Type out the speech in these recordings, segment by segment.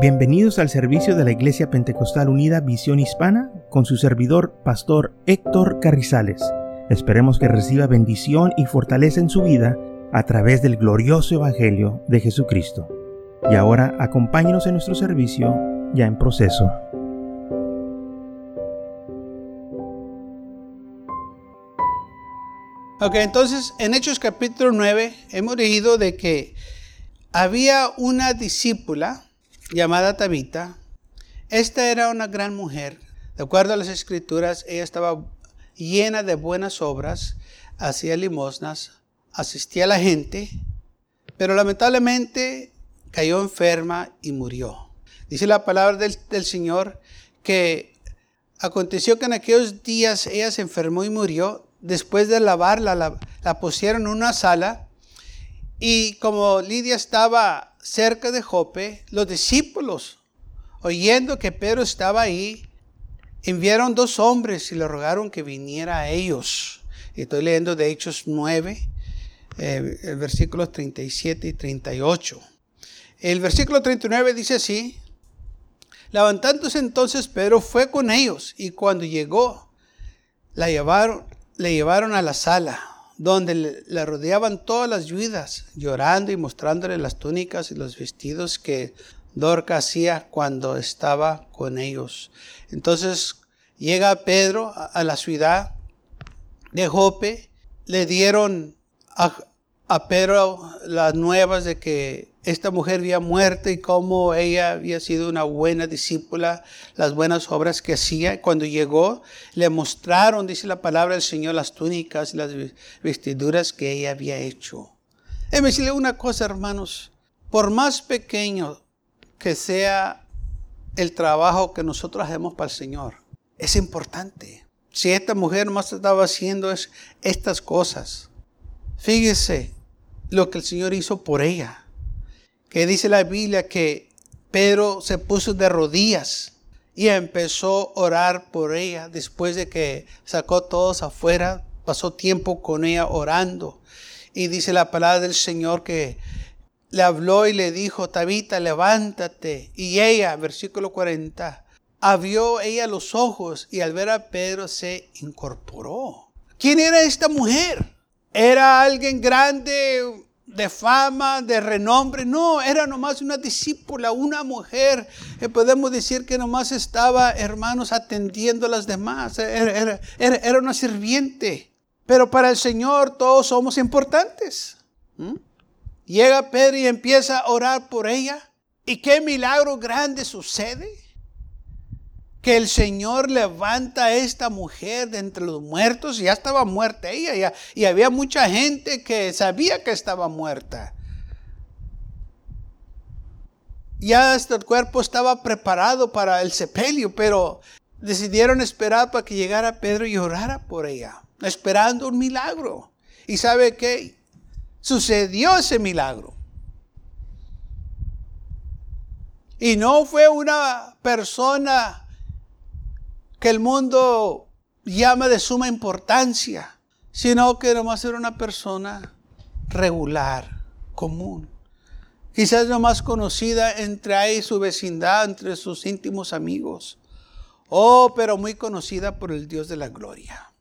Bienvenidos al servicio de la Iglesia Pentecostal Unida Visión Hispana con su servidor, Pastor Héctor Carrizales. Esperemos que reciba bendición y fortaleza en su vida a través del glorioso Evangelio de Jesucristo. Y ahora acompáñenos en nuestro servicio ya en proceso. Ok, entonces en Hechos capítulo 9 hemos leído de que había una discípula llamada Tabita. Esta era una gran mujer. De acuerdo a las escrituras, ella estaba llena de buenas obras, hacía limosnas, asistía a la gente, pero lamentablemente cayó enferma y murió. Dice la palabra del, del Señor que aconteció que en aquellos días ella se enfermó y murió. Después de lavarla, la, la pusieron en una sala y como Lidia estaba cerca de Jope, los discípulos, oyendo que Pedro estaba ahí, enviaron dos hombres y le rogaron que viniera a ellos. Estoy leyendo de Hechos 9, eh, versículos 37 y 38. El versículo 39 dice así, levantándose entonces Pedro fue con ellos y cuando llegó, la llevaron, le llevaron a la sala donde le, rodeaban todas las viudas, llorando y mostrándole las túnicas y los vestidos que Dorca hacía cuando estaba con ellos. Entonces llega Pedro a, la ciudad de Jope, le dieron a Pedro las nuevas de que esta mujer había muerto y cómo ella había sido una buena discípula, las buenas obras que hacía. Cuando llegó, le mostraron, dice la palabra del Señor, las túnicas las vestiduras que ella había hecho. Déjeme decirle una cosa, hermanos. Por más pequeño que sea el trabajo que nosotros hacemos para el Señor, es importante. Si esta mujer más estaba haciendo es estas cosas, fíjese, lo que el Señor hizo por ella. Que dice la Biblia que Pedro se puso de rodillas y empezó a orar por ella después de que sacó todos afuera, pasó tiempo con ella orando. Y dice la palabra del Señor que le habló y le dijo, Tabita, levántate. Y ella, versículo 40, abrió ella los ojos y al ver a Pedro se incorporó. ¿Quién era esta mujer? era alguien grande, de fama, de renombre. No, era nomás una discípula, una mujer. que podemos decir que nomás estaba, hermanos, atendiendo a las demás. Era, era, una sirviente. Pero para el Señor todos somos importantes. ¿Mm? Llega Pedro y empieza a orar por ella. ¿Y qué milagro grande sucede? Que el Señor levanta a esta mujer de entre los muertos, ya estaba muerta ella, y había mucha gente que sabía que estaba muerta. Ya este cuerpo estaba preparado para el sepelio, pero decidieron esperar para que llegara Pedro y orara por ella, esperando un milagro. ¿Y sabe qué? Sucedió ese milagro. Y no fue una persona que el mundo llama de suma importancia, sino que nomás era una persona regular, común. Quizás no más conocida entre ahí su vecindad, entre sus íntimos amigos. Oh, pero muy conocida por el Dios de la gloria.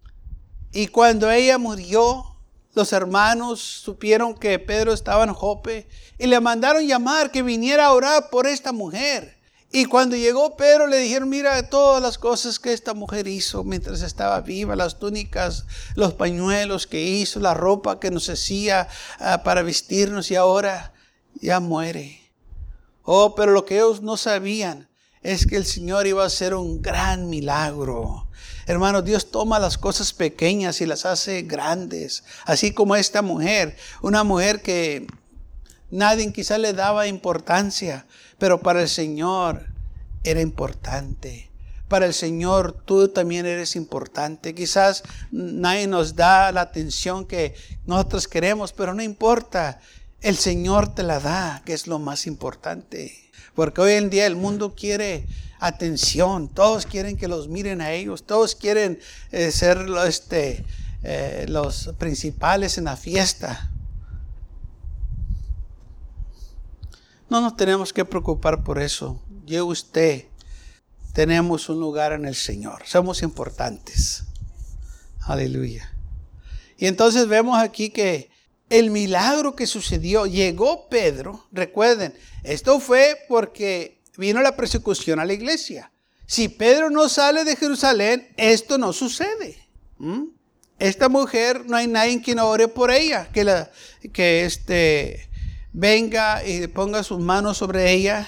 Y cuando ella murió, los hermanos supieron que Pedro estaba en Jope y le mandaron llamar que viniera a orar por esta mujer. Y cuando llegó Pedro le dijeron, mira todas las cosas que esta mujer hizo mientras estaba viva, las túnicas, los pañuelos que hizo, la ropa que nos hacía ah, para vestirnos y ahora ya muere. Oh, pero lo que ellos no sabían es que el Señor iba a hacer un gran milagro. Hermano, Dios toma las cosas pequeñas y las hace grandes. Así como esta mujer, una mujer que nadie quizá le daba importancia, pero para el Señor era importante. Para el Señor tú también eres importante. Quizás nadie nos da la atención que nosotros queremos, pero no importa. El Señor te la da, que es lo más importante. Porque hoy en día el mundo quiere atención, todos quieren que los miren a ellos, todos quieren eh, ser este, eh, los principales en la fiesta. No nos tenemos que preocupar por eso. Yo y usted tenemos un lugar en el Señor. Somos importantes. Aleluya. Y entonces vemos aquí que el milagro que sucedió, llegó Pedro, recuerden, esto fue porque vino la persecución a la iglesia. Si Pedro no sale de Jerusalén, esto no sucede. ¿Mm? Esta mujer, no hay nadie quien ore por ella, que, la, que este, venga y ponga sus manos sobre ella,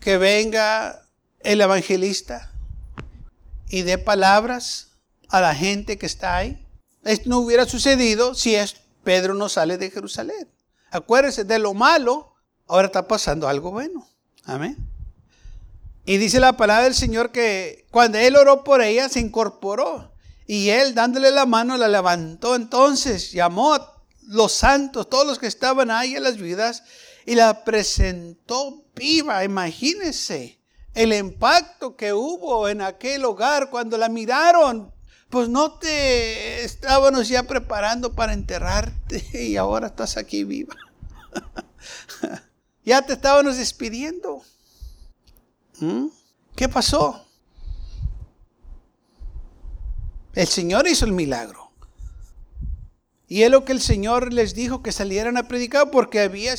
que venga el evangelista y dé palabras a la gente que está ahí. Esto no hubiera sucedido si Pedro no sale de Jerusalén. Acuérdense de lo malo, ahora está pasando algo bueno. Amén. Y dice la palabra del Señor que cuando él oró por ella, se incorporó. Y él, dándole la mano, la levantó. Entonces llamó a los santos, todos los que estaban ahí en las vidas, y la presentó viva. Imagínense el impacto que hubo en aquel hogar cuando la miraron. Pues no te estábamos ya preparando para enterrarte y ahora estás aquí viva. ya te estábamos despidiendo. ¿Mm? ¿Qué pasó? El Señor hizo el milagro. Y es lo que el Señor les dijo que salieran a predicar porque había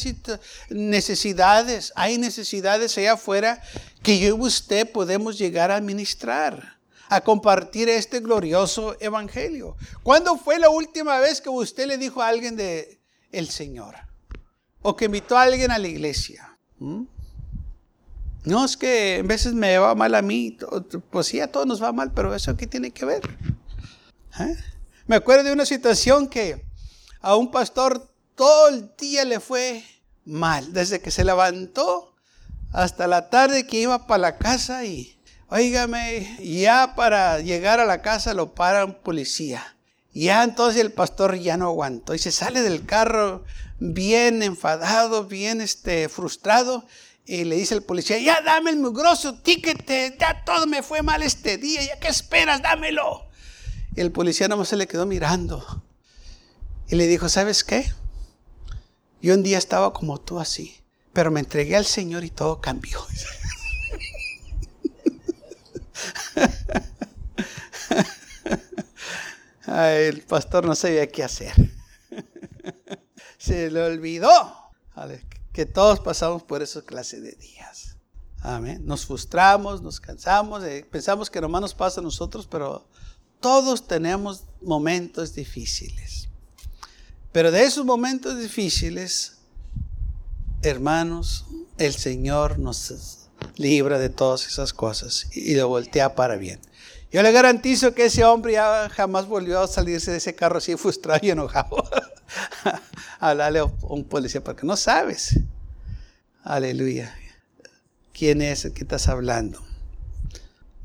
necesidades, hay necesidades allá afuera que yo y usted podemos llegar a administrar, a compartir este glorioso evangelio. ¿Cuándo fue la última vez que usted le dijo a alguien de el Señor? O que invitó a alguien a la iglesia. ¿Mm? No es que a veces me va mal a mí, pues sí, a todos nos va mal, pero eso qué tiene que ver. ¿Eh? Me acuerdo de una situación que a un pastor todo el día le fue mal, desde que se levantó hasta la tarde que iba para la casa y, oígame, ya para llegar a la casa lo para un policía. Ya entonces el pastor ya no aguantó y se sale del carro bien enfadado, bien este, frustrado y le dice el policía, ya dame el mugroso ticket, ya todo me fue mal este día, ya qué esperas, dámelo. El policía nomás se le quedó mirando. Y le dijo, ¿sabes qué? Yo un día estaba como tú así, pero me entregué al Señor y todo cambió. el pastor no sabía qué hacer. Se le olvidó que todos pasamos por esa clase de días. Amén. Nos frustramos, nos cansamos, eh, pensamos que nomás nos pasa a nosotros, pero todos tenemos momentos difíciles. Pero de esos momentos difíciles, hermanos, el Señor nos libra de todas esas cosas y lo voltea para bien. Yo le garantizo que ese hombre ya jamás volvió a salirse de ese carro así frustrado y enojado. Hablarle a un policía porque no sabes. Aleluya. ¿Quién es el que estás hablando?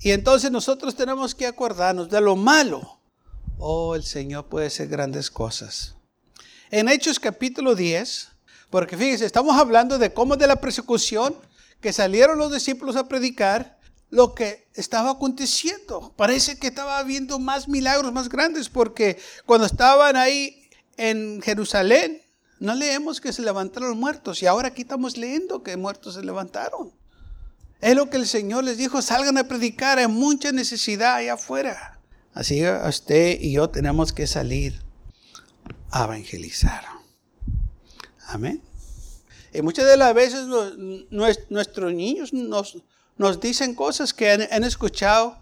Y entonces nosotros tenemos que acordarnos de lo malo. Oh, el Señor puede hacer grandes cosas. En Hechos capítulo 10, porque fíjense, estamos hablando de cómo de la persecución que salieron los discípulos a predicar, lo que estaba aconteciendo. Parece que estaba habiendo más milagros más grandes, porque cuando estaban ahí en Jerusalén, no leemos que se levantaron muertos y ahora aquí estamos leyendo que muertos se levantaron. Es lo que el Señor les dijo, salgan a predicar, hay mucha necesidad allá afuera. Así usted y yo tenemos que salir a evangelizar. Amén. Y muchas de las veces nuestros niños nos, dicen cosas que han, escuchado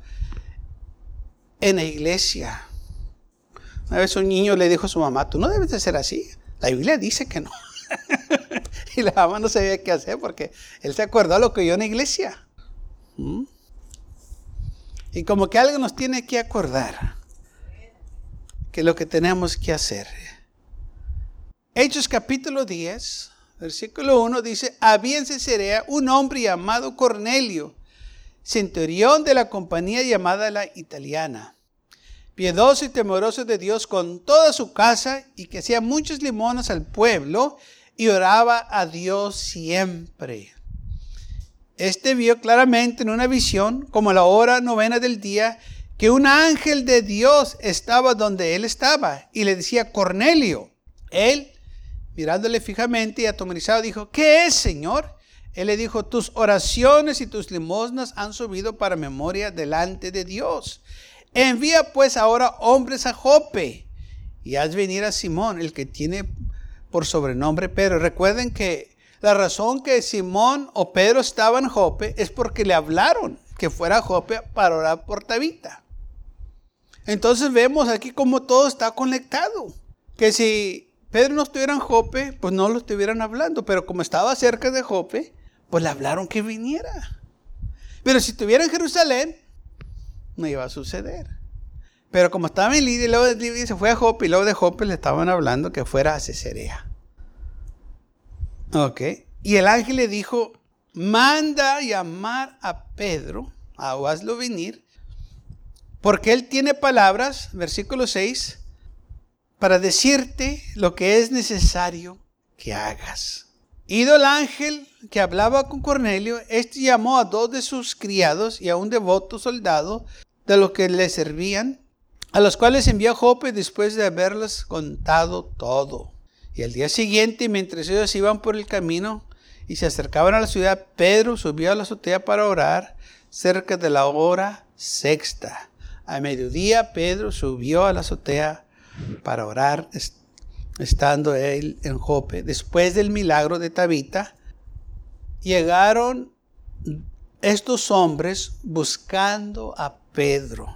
en la iglesia. Una vez un niño le dijo a su mamá, tú no debes de ser así. La Biblia dice que no. y la mamá no sabía qué hacer porque él se acordó lo que oyó en la iglesia. ¿Mm? Y como que algo nos tiene que acordar que lo que tenemos que hacer. Hechos capítulo 10, versículo 1 dice, había en Cesarea un hombre llamado Cornelio, centurión de la compañía llamada la italiana piedoso y temeroso de Dios con toda su casa y que hacía muchos limones al pueblo y oraba a Dios siempre. Este vio claramente en una visión, como a la hora novena del día, que un ángel de Dios estaba donde él estaba y le decía, Cornelio, él mirándole fijamente y atemorizado, dijo, ¿qué es, Señor? Él le dijo, tus oraciones y tus limosnas han subido para memoria delante de Dios. Envía pues ahora hombres a Jope y haz venir a Simón, el que tiene por sobrenombre Pedro. Recuerden que la razón que Simón o Pedro estaban en Jope es porque le hablaron que fuera a Jope para orar por Tabita. Entonces vemos aquí cómo todo está conectado. Que si Pedro no estuviera en Jope, pues no lo estuvieran hablando. Pero como estaba cerca de Jope, pues le hablaron que viniera. Pero si estuviera en Jerusalén, no iba a suceder. Pero como estaba en Lidia, luego de Lidia se fue a Jope y luego de Jope le estaban hablando que fuera a Cesarea. Ok. Y el ángel le dijo, manda llamar a Pedro, o hazlo venir, porque él tiene palabras, versículo 6, para decirte lo que es necesario que hagas. Ido el ángel que hablaba con Cornelio, este llamó a dos de sus criados y a un devoto soldado de los que le servían, a los cuales envió a Jope después de haberles contado todo. Y al día siguiente, mientras ellos iban por el camino y se acercaban a la ciudad, Pedro subió a la azotea para orar cerca de la hora sexta. A mediodía, Pedro subió a la azotea para orar, estando él en Jope. Después del milagro de Tabita, llegaron estos hombres buscando a Pedro.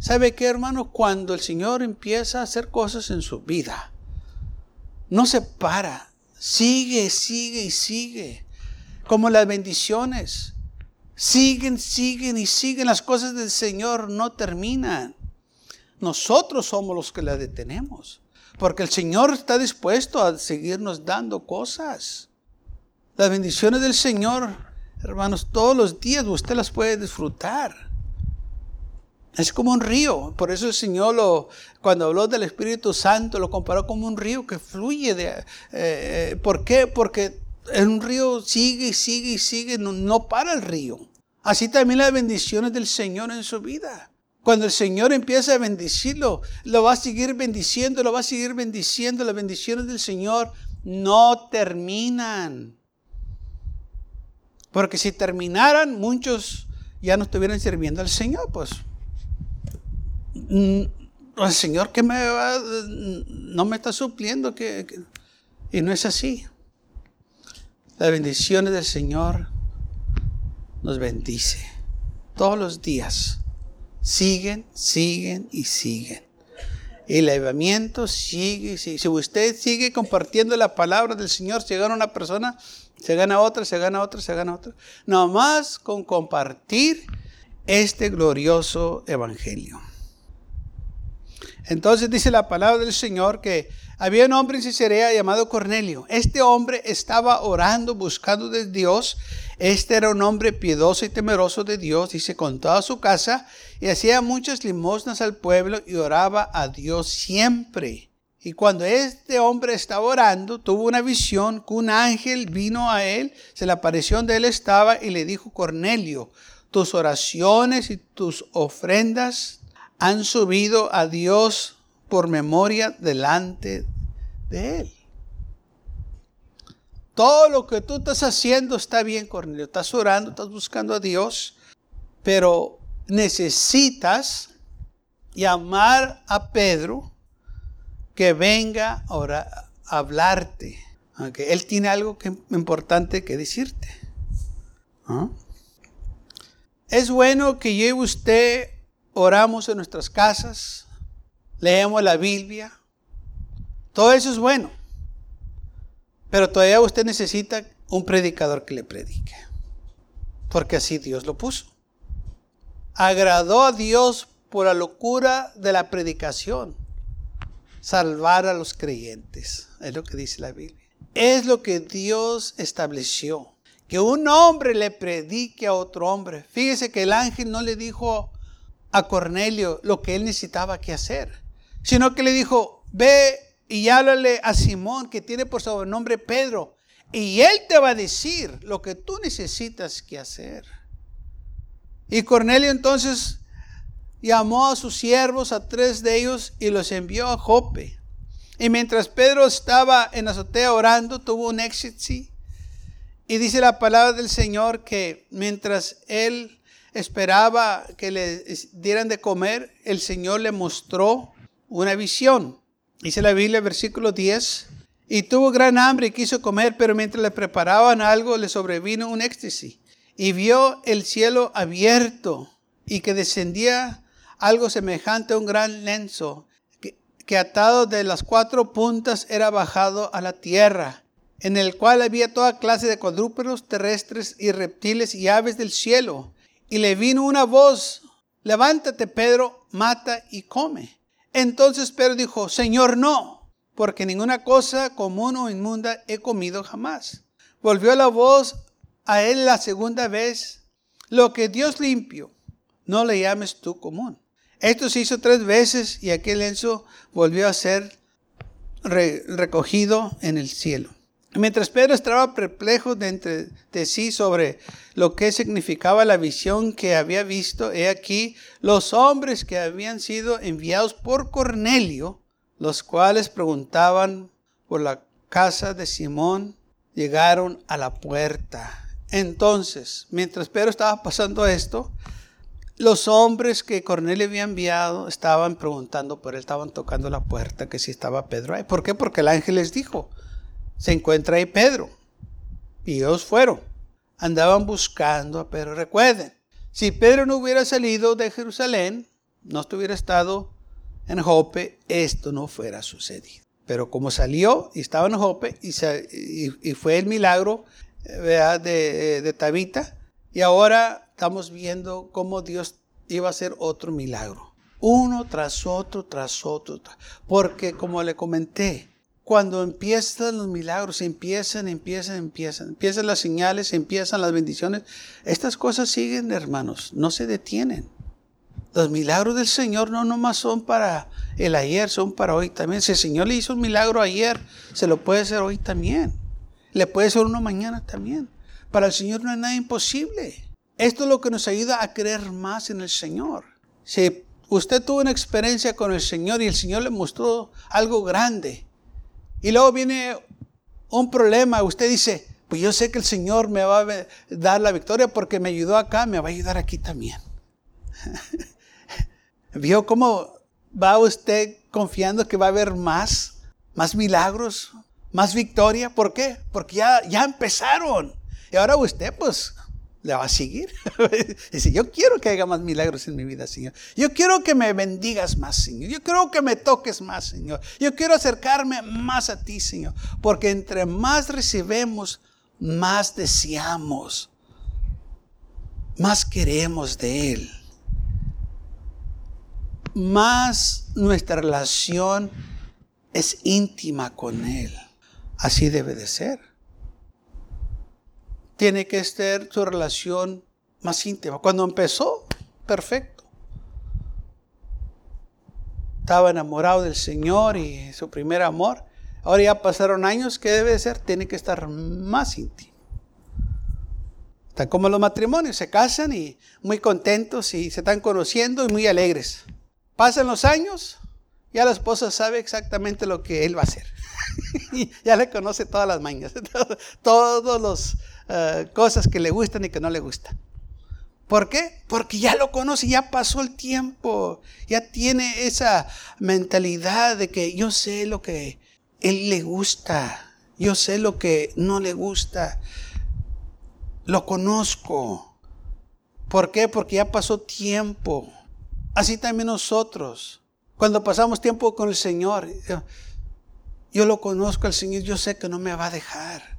¿Sabe qué, hermano? Cuando el Señor empieza a hacer cosas en su vida, no se para. Sigue, sigue y sigue. Como las bendiciones. Siguen, siguen y siguen. Las cosas del Señor no terminan. Nosotros somos los que las detenemos. Porque el Señor está dispuesto a seguirnos dando cosas. Las bendiciones del Señor, hermanos, todos los días usted las puede disfrutar. Es como un río. Por eso el Señor lo, cuando habló del Espíritu Santo lo comparó como un río que fluye. De, eh, eh, ¿Por qué? Porque un río sigue y sigue y sigue, no, no para el río. Así también las bendiciones del Señor en su vida. Cuando el Señor empieza a bendecirlo, lo va a seguir bendiciendo, lo va a seguir bendiciendo. Las bendiciones del Señor no terminan. Porque si terminaran, muchos ya no estuvieran sirviendo al Señor, pues el Señor que me va, no me está supliendo que, y no es así. Las bendiciones del Señor nos bendice todos los días. Siguen, siguen y siguen. El elevamiento sigue, sigue. Si usted sigue compartiendo la palabra del Señor, se gana una persona, se gana otra, se gana otra, se gana otra. Nomás con compartir este glorioso evangelio. Entonces dice la palabra del Señor que había un hombre en Cesarea llamado Cornelio. Este hombre estaba orando, buscando de Dios. Este era un hombre piedoso y temeroso de Dios, dice, con toda su casa, y hacía muchas limosnas al pueblo y oraba a Dios siempre. Y cuando este hombre estaba orando, tuvo una visión que un ángel vino a él, se le apareció donde él estaba y le dijo, Cornelio, tus oraciones y tus ofrendas han subido a Dios por memoria delante de Él. Todo lo que tú estás haciendo está bien, Cornelio. Estás orando, estás buscando a Dios, pero necesitas llamar a Pedro que venga a, hablarte. Aunque Él tiene algo importante que decirte. ¿Ah? Es bueno que lleve usted oramos en nuestras casas, leemos la Biblia. Todo eso es bueno. Pero todavía usted necesita un predicador que le predique. Porque así Dios lo puso. Agradó a Dios por la locura de la predicación. Salvar a los creyentes. Es lo que dice la Biblia. Es lo que Dios estableció. Que un hombre le predique a otro hombre. Fíjese que el ángel no le dijo a Cornelio lo que él necesitaba que hacer, sino que le dijo, ve y háblale a Simón que tiene por sobrenombre Pedro, y él te va a decir lo que tú necesitas que hacer. Y Cornelio entonces llamó a sus siervos, a tres de ellos, y los envió a Jope. Y mientras Pedro estaba en la azotea orando, tuvo un éxito. Y dice la palabra del Señor que mientras él esperaba que le dieran de comer, el Señor le mostró una visión. Dice la Biblia, versículo 10. Y tuvo gran hambre y quiso comer, pero mientras le preparaban algo, le sobrevino un éxtasis. Y vio el cielo abierto y que descendía algo semejante a un gran lenzo, que, que atado de las cuatro puntas era bajado a la tierra, en el cual había toda clase de cuadrúpedos terrestres y reptiles y aves del cielo. Y le vino una voz, levántate Pedro, mata y come. Entonces Pedro dijo, Señor, no, porque ninguna cosa común o inmunda he comido jamás. Volvió la voz a él la segunda vez, lo que Dios limpio, no le llames tú común. Esto se hizo tres veces y aquel lenzo volvió a ser recogido en el cielo. Mientras Pedro estaba perplejo de, entre, de sí sobre lo que significaba la visión que había visto, he aquí los hombres que habían sido enviados por Cornelio, los cuales preguntaban por la casa de Simón, llegaron a la puerta. Entonces, mientras Pedro estaba pasando esto, los hombres que Cornelio había enviado estaban preguntando por él, estaban tocando la puerta, que si estaba Pedro ahí. ¿Por qué? Porque el ángel les dijo, se encuentra ahí Pedro. Y ellos fueron. Andaban buscando a Pedro. Recuerden, si Pedro no hubiera salido de Jerusalén, no estuviera estado en Jope, esto no fuera sucedido. Pero como salió y estaba en Jope y, y, fue el milagro eh, de, de Tabita, y ahora estamos viendo cómo Dios iba a hacer otro milagro. Uno tras otro, tras otro. Porque como le comenté, cuando empiezan los milagros, empiezan, empiezan, empiezan, empiezan las señales, empiezan las bendiciones, estas cosas siguen, hermanos, no se detienen. Los milagros del Señor no nomás son para el ayer, son para hoy también. Si el Señor le hizo un milagro ayer, se lo puede hacer hoy también. Le puede hacer uno mañana también. Para el Señor no hay nada imposible. Esto es lo que nos ayuda a creer más en el Señor. Si usted tuvo una experiencia con el Señor y el Señor le mostró algo grande, y luego viene un problema, usted dice, pues yo sé que el Señor me va a dar la victoria porque me ayudó acá, me va a ayudar aquí también. ¿Vio cómo va usted confiando que va a haber más, más milagros, más victoria? ¿Por qué? Porque ya, ya empezaron. Y ahora usted, pues, le va a seguir. Dice, yo quiero que haya más milagros en mi vida, Señor. Yo quiero que me bendigas más, Señor. Yo quiero que me toques más, Señor. Yo quiero acercarme más a ti, Señor. Porque entre más recibemos, más deseamos. Más queremos de Él. Más nuestra relación es íntima con Él. Así debe de ser tiene que ser su relación más íntima. Cuando empezó, perfecto. Estaba enamorado del Señor y su primer amor. Ahora ya pasaron años, ¿qué debe ser? Tiene que estar más íntimo. Están como los matrimonios, se casan y muy contentos y se están conociendo y muy alegres. Pasan los años, ya la esposa sabe exactamente lo que él va a hacer. ya le conoce todas las mañas, todos los eh, cosas que le gustan y que no le gustan. ¿Por qué? Porque ya lo conoce, ya pasó el tiempo, ya tiene esa mentalidad de que yo sé lo que él le gusta, yo sé lo que no le gusta, lo conozco. ¿Por qué? Porque ya pasó tiempo. Así también nosotros, cuando pasamos tiempo con el Señor, yo lo conozco al Señor, yo sé que no me va a dejar.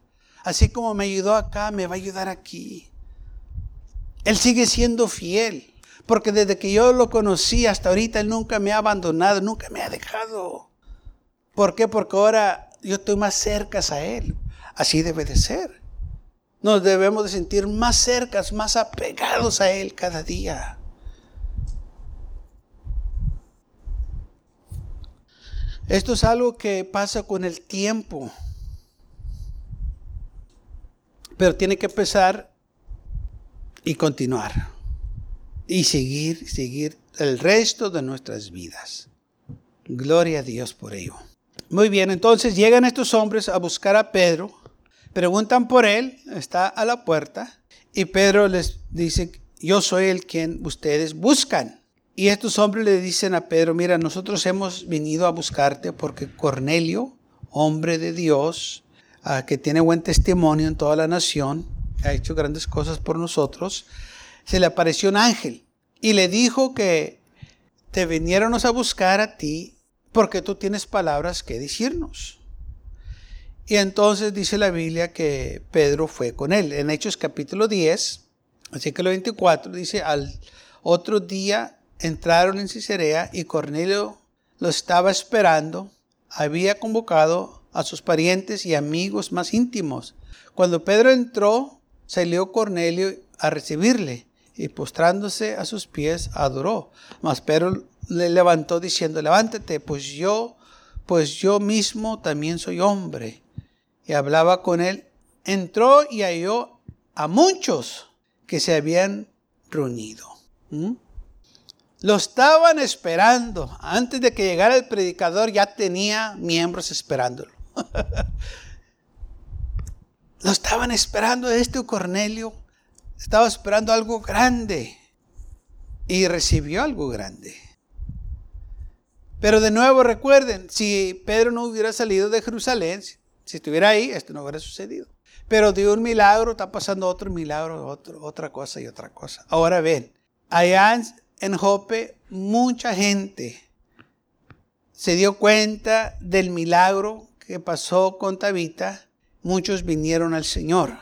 Así como me ayudó acá, me va a ayudar aquí. Él sigue siendo fiel. Porque desde que yo lo conocí hasta ahorita, Él nunca me ha abandonado, nunca me ha dejado. ¿Por qué? Porque ahora yo estoy más cerca a Él. Así debe de ser. Nos debemos de sentir más cercas, más apegados a Él cada día. Esto es algo que pasa con el tiempo. Pero tiene que empezar y continuar. Y seguir, seguir el resto de nuestras vidas. Gloria a Dios por ello. Muy bien, entonces llegan estos hombres a buscar a Pedro, preguntan por él, está a la puerta, y Pedro les dice, yo soy el quien ustedes buscan. Y estos hombres le dicen a Pedro, mira, nosotros hemos venido a buscarte porque Cornelio, hombre de Dios, que tiene buen testimonio en toda la nación, ha hecho grandes cosas por nosotros, se le apareció un ángel y le dijo que te viniéramos a buscar a ti porque tú tienes palabras que decirnos. Y entonces dice la Biblia que Pedro fue con él. En Hechos capítulo 10, así que lo 24, dice, al otro día entraron en Cesarea y Cornelio lo estaba esperando. Había convocado a sus parientes y amigos más íntimos. Cuando Pedro entró, salió Cornelio a recibirle y postrándose a sus pies adoró. Mas Pedro le levantó diciendo, levántate, pues yo, pues yo mismo también soy hombre. Y hablaba con él. Entró y halló a muchos que se habían reunido. ¿Mm? Lo estaban esperando. Antes de que llegara el predicador ya tenía miembros esperándolo. Lo estaban esperando este Cornelio estaba esperando algo grande y recibió algo grande. Pero de nuevo recuerden, si Pedro no hubiera salido de Jerusalén, si estuviera ahí, esto no hubiera sucedido. Pero de un milagro está pasando otro milagro, otra cosa y otra cosa. Ahora ven, allá en Jope mucha gente se dio cuenta del milagro que pasó con Tabita. Muchos vinieron al Señor.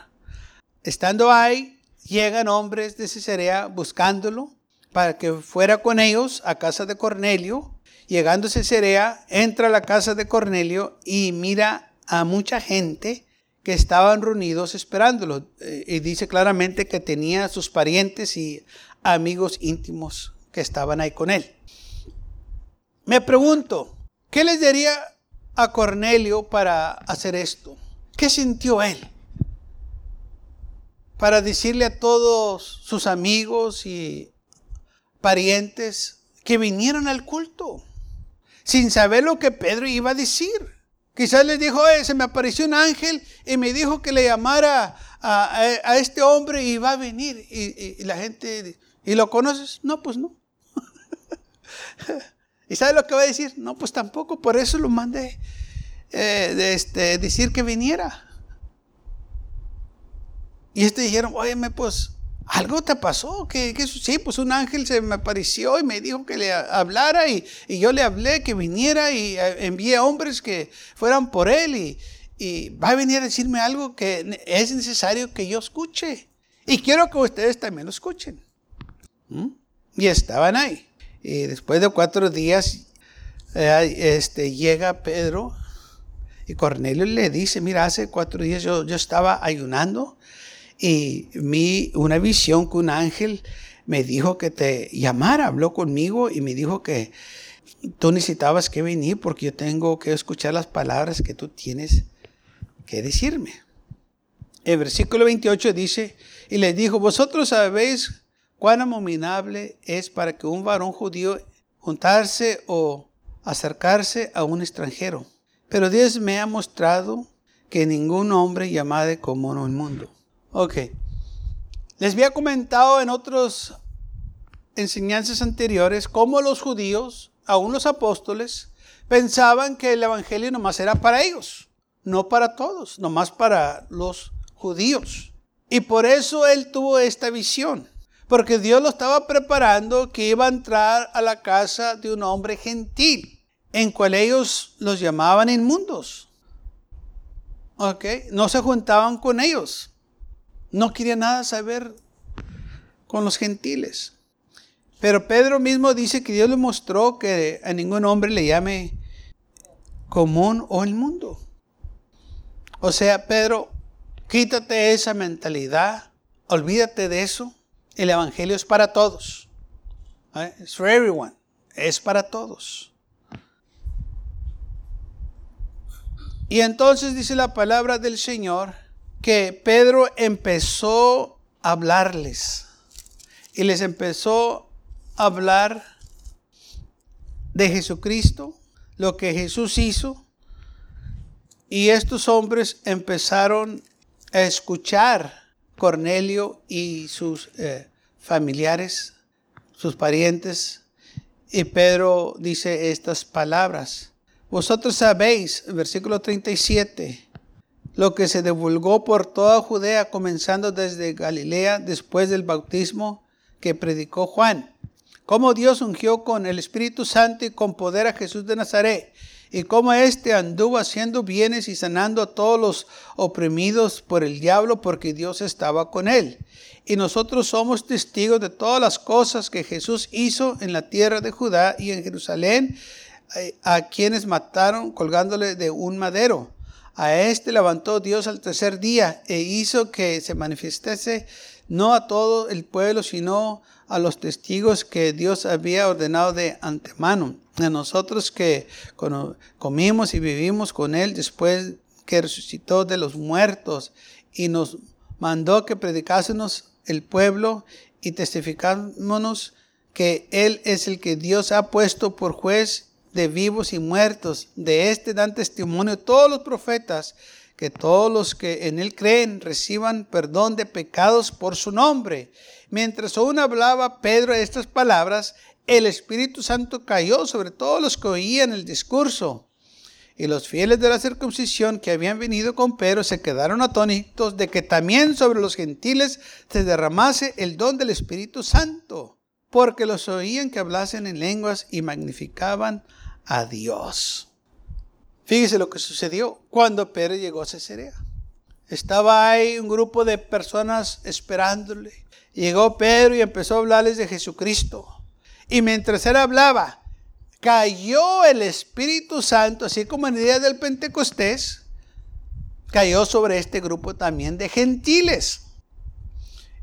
Estando ahí, llegan hombres de Cesarea buscándolo para que fuera con ellos a casa de Cornelio. Llegando a Cesarea, entra a la casa de Cornelio y mira a mucha gente que estaban reunidos esperándolo. Eh, y dice claramente que tenía sus parientes y amigos íntimos que estaban ahí con él. Me pregunto, ¿qué les diría a Cornelio para hacer esto? ¿Qué sintió él? para decirle a todos sus amigos y parientes que vinieran al culto, sin saber lo que Pedro iba a decir. Quizás les dijo, se me apareció un ángel y me dijo que le llamara a, este hombre y va a venir. Y, la gente, ¿y lo conoces? No, pues no. ¿Y sabe lo que va a decir? No, pues tampoco, por eso lo mandé eh, de este, decir que viniera. Y estos dijeron, óyeme, pues, algo te pasó. que Sí, pues un ángel se me apareció y me dijo que le hablara y, yo le hablé que viniera y eh, envié hombres que fueran por él y, va a venir a decirme algo que es necesario que yo escuche. Y quiero que ustedes también lo escuchen. ¿Mm? Y estaban ahí. Y después de cuatro días este, llega Pedro y Cornelio le dice, mira, hace cuatro días yo, yo estaba ayunando y mi, una visión que un ángel me dijo que te llamara, habló conmigo y me dijo que tú necesitabas que venir porque yo tengo que escuchar las palabras que tú tienes que decirme. El versículo 28 dice, y les dijo, vosotros sabéis cuán abominable es para que un varón judío juntarse o acercarse a un extranjero. Pero Dios me ha mostrado que ningún hombre llamado como en el mundo. Ok. Les había comentado en otras enseñanzas anteriores cómo los judíos, aún los apóstoles, pensaban que el Evangelio nomás era para ellos, no para todos, nomás para los judíos. Y por eso él tuvo esta visión, porque Dios lo estaba preparando que iba a entrar a la casa de un hombre gentil, en cual ellos los llamaban inmundos. ¿Ok? No se juntaban con ellos. No quería nada saber con los gentiles. Pero Pedro mismo dice que Dios le mostró que a ningún hombre le llame común o el mundo. O sea, Pedro, quítate esa mentalidad, olvídate de eso. El Evangelio es para todos. Es for everyone. Es para todos. Y entonces dice la palabra del Señor que Pedro empezó a hablarles y les empezó a hablar de Jesucristo, lo que Jesús hizo, Y estos hombres empezaron a escuchar Cornelio y sus eh, familiares, sus parientes. Y Pedro dice estas palabras. Vosotros sabéis, versículo 37, lo que se divulgó por toda Judea, comenzando desde Galilea después del bautismo que predicó Juan. Cómo Dios ungió con el Espíritu Santo y con poder a Jesús de Nazaret y cómo éste anduvo haciendo bienes y sanando a todos los oprimidos por el diablo porque Dios estaba con él. Y nosotros somos testigos de todas las cosas que Jesús hizo en la tierra de Judá y en Jerusalén, eh, a quienes mataron colgándole de un madero. A este levantó Dios al tercer día e hizo que se manifestase no a todo el pueblo, sino a los testigos que Dios había ordenado de antemano a nosotros que comimos y vivimos con Él después que resucitó de los muertos y nos mandó que predicásemos el pueblo y testificámonos que Él es el que Dios ha puesto por juez de vivos y muertos. De este dan testimonio todos los profetas, que todos los que en Él creen reciban perdón de pecados por su nombre. Mientras aún hablaba Pedro estas palabras, el Espíritu Santo cayó sobre todos los que oían el discurso. Y los fieles de la circuncisión que habían venido con Pedro se quedaron atónitos de que también sobre los gentiles se derramase el don del Espíritu Santo, porque los oían que hablasen en lenguas y magnificaban a Dios. Fíjese lo que sucedió cuando Pedro llegó a Cesarea. Estaba ahí un grupo de personas esperándole. Llegó Pedro y empezó a hablarles de Jesucristo. Y mientras él hablaba, cayó el Espíritu Santo, así como en el día del Pentecostés, cayó sobre este grupo también de gentiles.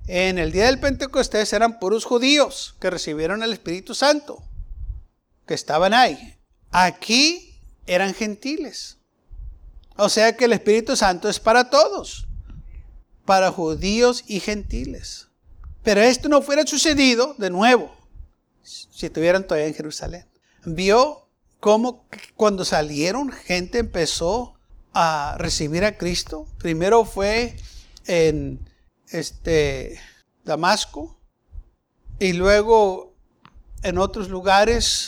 En el día del Pentecostés eran puros judíos que recibieron el Espíritu Santo, que estaban ahí. Aquí eran gentiles. O sea que el Espíritu Santo es para todos, para judíos y gentiles. Pero esto no fuera sucedido de nuevo si estuvieran todavía en Jerusalén. Vio cómo cuando salieron gente empezó a recibir a Cristo. Primero fue en este Damasco y luego en otros lugares.